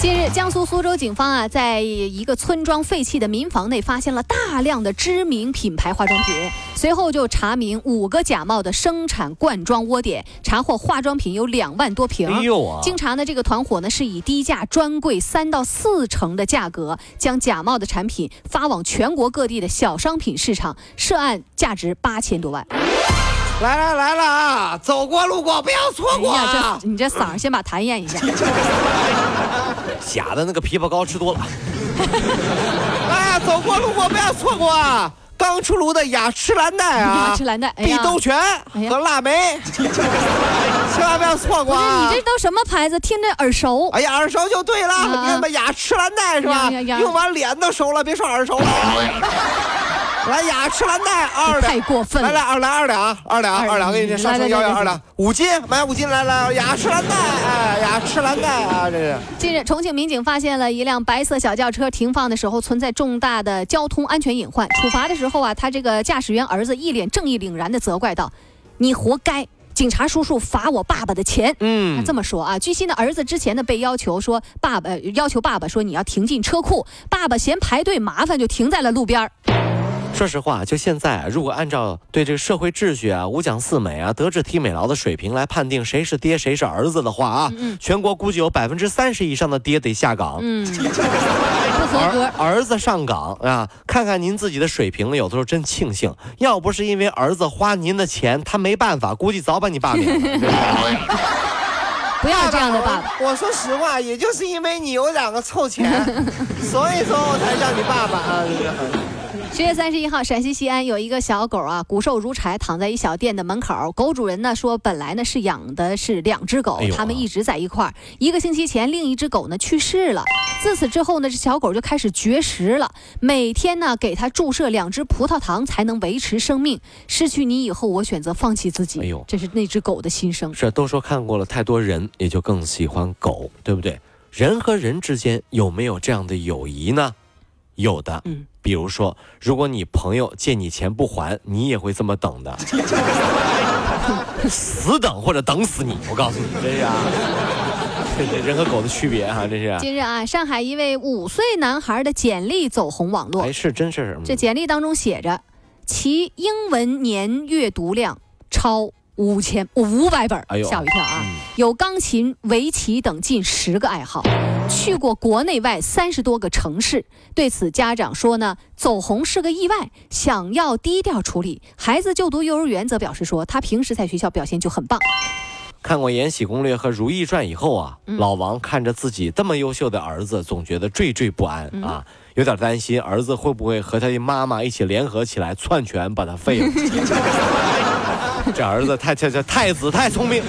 近日，江苏苏州警方啊，在一个村庄废弃的民房内发现了大量的知名品牌化妆品，随后就查明五个假冒的生产灌装窝点，查获化妆品有两万多瓶。哎呦啊！经查呢，这个团伙呢是以低价专柜三到四成的价格，将假冒的产品发往全国各地的小商品市场，涉案价值八千多万。来来来了啊！走过路过不要错过啊！这你这嗓先把痰咽一下。假的那个枇杷膏吃多了，哎呀，走过路过不要错过啊！刚出炉的雅诗兰黛啊，雅诗兰黛哎碧呀兜泉和腊梅，千万不要错过不是啊！你这都什么牌子？听着耳熟。哎呀，耳熟就对了，啊你看吧，雅诗兰黛是吧？用完脸都熟了，别说耳熟了。来，雅诗兰黛二两，太过分了来来二两二两二两二二两，给你上来来来来称幺幺二两五斤，买五斤来来，雅诗兰黛，哎，雅诗兰黛啊，这是。近日，重庆民警发现了一辆白色小轿车停放的时候存在重大的交通安全隐患。处罚的时候啊，他这个驾驶员儿子一脸正义凛然地责怪道：“你活该！警察叔叔罚我爸爸的钱。”嗯他嗯，这么说啊，据悉呢，儿子之前呢被要求说爸爸呃要求爸爸说你要停进车库，爸爸嫌排队麻烦就停在了路边儿。说实话，就现在啊，如果按照对这个社会秩序啊、五讲四美啊、德智体美劳的水平来判定谁是爹谁是儿子的话啊，全国估计有百分之三十以上的爹得下岗。嗯，不合格儿。儿子上岗啊，看看您自己的水平，有的时候真庆幸，要不是因为儿子花您的钱，他没办法，估计早把你罢免了。不要这样的爸爸。我说实话，也就是因为你有两个臭钱，所以说我才叫你爸爸啊。这个十月三十一号，陕西西安有一个小狗啊，骨瘦如柴，躺在一小店的门口。狗主人呢说，本来呢是养的是两只狗它们一直在一块儿。一个星期前，另一只狗呢去世了。自此之后呢，这小狗就开始绝食了，每天呢给它注射两只葡萄糖才能维持生命。失去你以后，我选择放弃自己。哎呦这是那只狗的心声。是都说看过了太多人，也就更喜欢狗，对不对？人和人之间有没有这样的友谊呢？有的，嗯，比如说，如果你朋友借你钱不还，你也会这么等的，死等或者等死你。我告诉你，这是啊，这这人和狗的区别啊，这是。近日啊，上海一位五岁男孩的简历走红网络哎，。是真是什么这简历当中写着，其英文年阅读量超五千五百本，哎呦吓我一跳啊！嗯有钢琴、围棋等近十个爱好，去过国内外三十多个城市。对此，家长说呢，走红是个意外，想要低调处理。孩子就读幼儿园则表示说，他平时在学校表现就很棒。看过《延禧攻略》和《如懿传》以后啊，嗯老王看着自己这么优秀的儿子，总觉得惴惴不安、嗯啊，有点担心儿子会不会和他的妈妈一起联合起来篡权把他废了。这儿子太这这太子太聪明，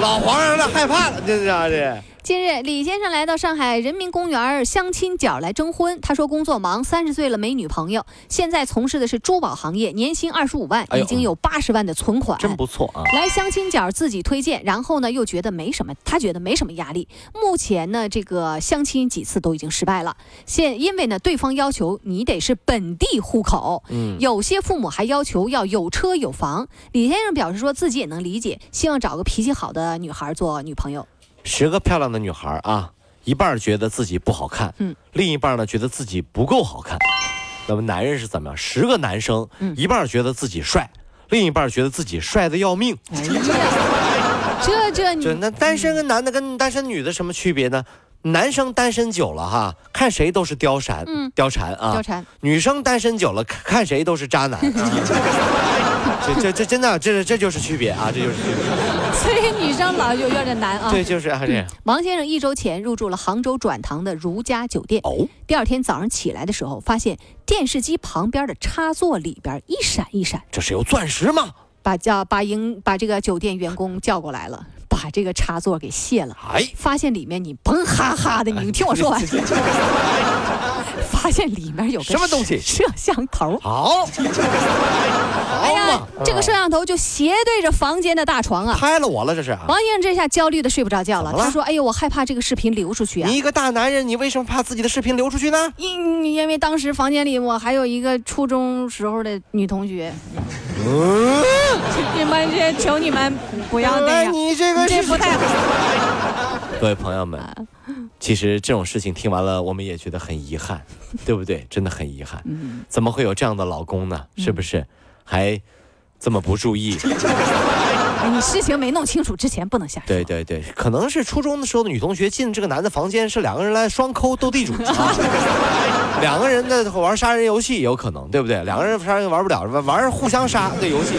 老皇上那害怕了，这是啊这。近日，李先生来到上海人民公园相亲角来征婚。他说工作忙，三十岁了没女朋友，现在从事的是珠宝行业，年薪二十五万，哎已经有八十万的存款。真不错啊！来相亲角自己推荐，然后呢又觉得没什么，他觉得没什么压力。目前呢这个相亲几次都已经失败了，现因为呢对方要求你得是本地户口，嗯，有些父母还要求要有车有房。李先生表示说自己也能理解，希望找个脾气好的女孩做女朋友。十个漂亮的女孩啊，一半觉得自己不好看，嗯，另一半呢觉得自己不够好看。那么男人是怎么样？十个男生，嗯一半觉得自己帅，另一半觉得自己帅的要命。哎，这这你就那单身跟男的跟单身女的什么区别呢？男生单身久了哈，看谁都是貂蝉，嗯貂蝉啊；貂蝉。女生单身久了，看看谁都是渣男。啊、这这这真的，这这就是区别啊，这就是区别。所以女生老有有点难啊。对，就是啊这样。王先生一周前入住了杭州转塘的如家酒店，哦，第二天早上起来的时候，发现电视机旁边的插座里边一闪一闪，这是有钻石吗？把叫把营把这个酒店员工叫过来了，把这个插座给卸了，哎，发现里面你嘣哈哈的，你听我说完，发现里面有个什么东西？摄像头。好，哎哎呀，，这个摄像头就斜对着房间的大床啊。拍了我了，这是。王先生这下焦虑的睡不着觉了，他说：“哎呦，我害怕这个视频流出去啊你。一个大男人，你为什么怕自己的视频流出去呢？因因为当时房间里我还有一个初中时候的女同学，嗯，你们这求你们不要那哎样，你这个是这不太好。各位朋友们，其实这种事情听完了，我们也觉得很遗憾，对不对？真的很遗憾。嗯怎么会有这样的老公呢？是不是？还这么不注意？哎你事情没弄清楚之前不能下手。对对对，可能是初中的时候的女同学进这个男的房间，是两个人来双抠斗地主啊。两个人在玩杀人游戏也有可能，对不对？两个人杀人玩不了，玩玩互相杀的游戏。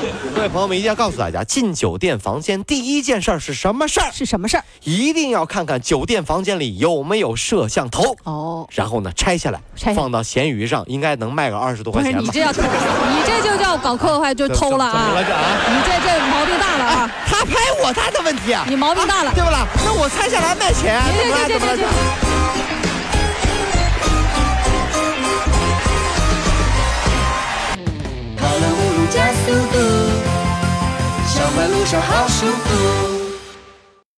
各位朋友们，一定要告诉大家，进酒店房间第一件事儿是什么事儿？是什么事儿？一定要看看酒店房间里有没有摄像头，哦，然后呢拆下来，放到闲鱼上，应该能卖个二十多块钱吧？你这要偷，你这就叫搞破坏，就偷了啊 怎么了！这啊？你这这毛病大了啊！他拍我他的问题啊，你毛病大了啊对不啦？那我拆下来卖钱，怎么了？好舒服。